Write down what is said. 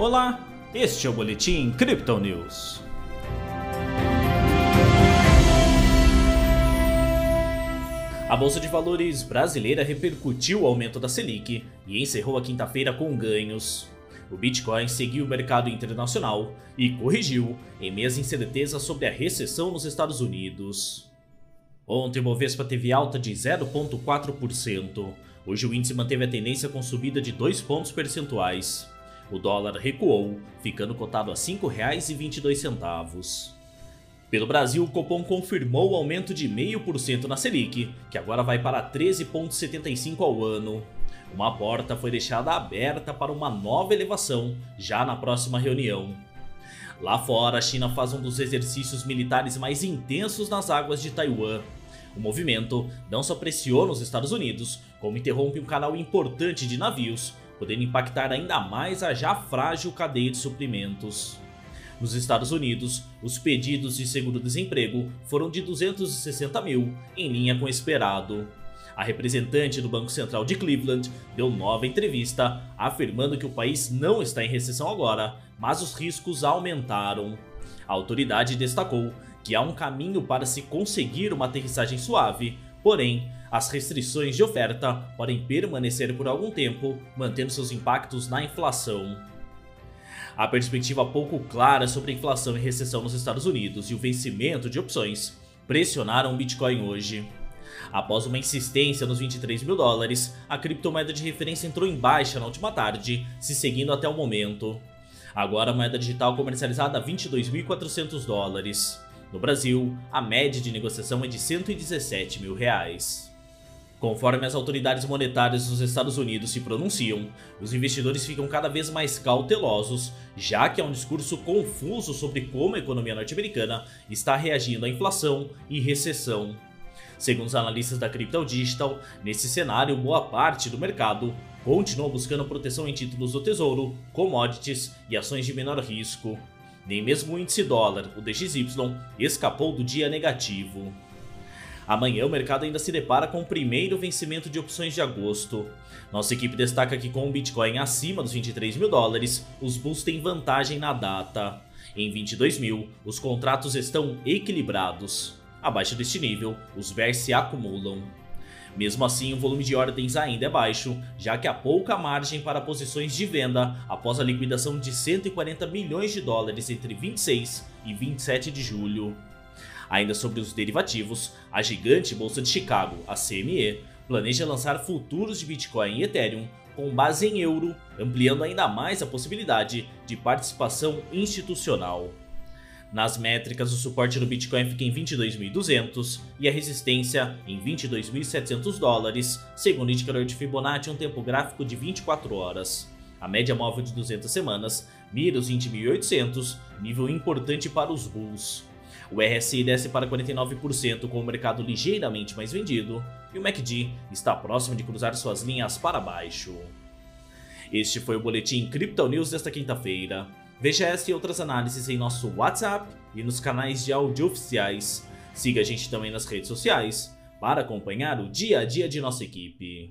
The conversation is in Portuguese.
Olá, este é o Boletim Crypto News. A Bolsa de Valores brasileira repercutiu o aumento da Selic e encerrou a quinta-feira com ganhos. O Bitcoin seguiu o mercado internacional e corrigiu em meio às incertezas sobre a recessão nos Estados Unidos. Ontem o Bovespa teve alta de 0,4%. Hoje o índice manteve a tendência com subida de 2 pontos percentuais. O dólar recuou, ficando cotado a R$ 5,22. Pelo Brasil, o Copom confirmou o aumento de 0,5% na Selic, que agora vai para 13,75% ao ano. Uma porta foi deixada aberta para uma nova elevação já na próxima reunião. Lá fora, a China faz um dos exercícios militares mais intensos nas águas de Taiwan. O movimento não só pressiona os Estados Unidos, como interrompe um canal importante de navios podendo impactar ainda mais a já frágil cadeia de suprimentos. Nos Estados Unidos, os pedidos de seguro-desemprego foram de 260 mil, em linha com o esperado. A representante do Banco Central de Cleveland deu nova entrevista, afirmando que o país não está em recessão agora, mas os riscos aumentaram. A autoridade destacou que há um caminho para se conseguir uma aterrissagem suave, porém, as restrições de oferta podem permanecer por algum tempo, mantendo seus impactos na inflação. A perspectiva pouco clara sobre inflação e recessão nos Estados Unidos e o vencimento de opções pressionaram o Bitcoin hoje. Após uma insistência nos 23 mil dólares, a criptomoeda de referência entrou em baixa na última tarde, se seguindo até o momento. Agora a moeda digital comercializada a 22.400 dólares. No Brasil, a média de negociação é de 117 mil reais. Conforme as autoridades monetárias dos Estados Unidos se pronunciam, os investidores ficam cada vez mais cautelosos, já que há um discurso confuso sobre como a economia norte-americana está reagindo à inflação e recessão. Segundo os analistas da Crypto Digital, nesse cenário, boa parte do mercado continua buscando proteção em títulos do tesouro, commodities e ações de menor risco. Nem mesmo o índice dólar, o DXY, escapou do dia negativo. Amanhã o mercado ainda se depara com o primeiro vencimento de opções de agosto. Nossa equipe destaca que com o Bitcoin acima dos 23 mil dólares, os bulls têm vantagem na data. Em 22 mil, os contratos estão equilibrados. Abaixo deste nível, os bears se acumulam. Mesmo assim, o volume de ordens ainda é baixo, já que há pouca margem para posições de venda após a liquidação de 140 milhões de dólares entre 26 e 27 de julho. Ainda sobre os derivativos, a gigante Bolsa de Chicago, a CME, planeja lançar futuros de Bitcoin e Ethereum com base em euro, ampliando ainda mais a possibilidade de participação institucional. Nas métricas, o suporte do Bitcoin fica em 22.200 e a resistência em 22.700 dólares, segundo o indicador de Fibonacci um tempo gráfico de 24 horas. A média móvel de 200 semanas mira os 20.800, nível importante para os bulls. O RSI desce para 49% com o mercado ligeiramente mais vendido e o MACD está próximo de cruzar suas linhas para baixo. Este foi o Boletim Crypto News desta quinta-feira. Veja esta e outras análises em nosso WhatsApp e nos canais de áudio oficiais. Siga a gente também nas redes sociais para acompanhar o dia a dia de nossa equipe.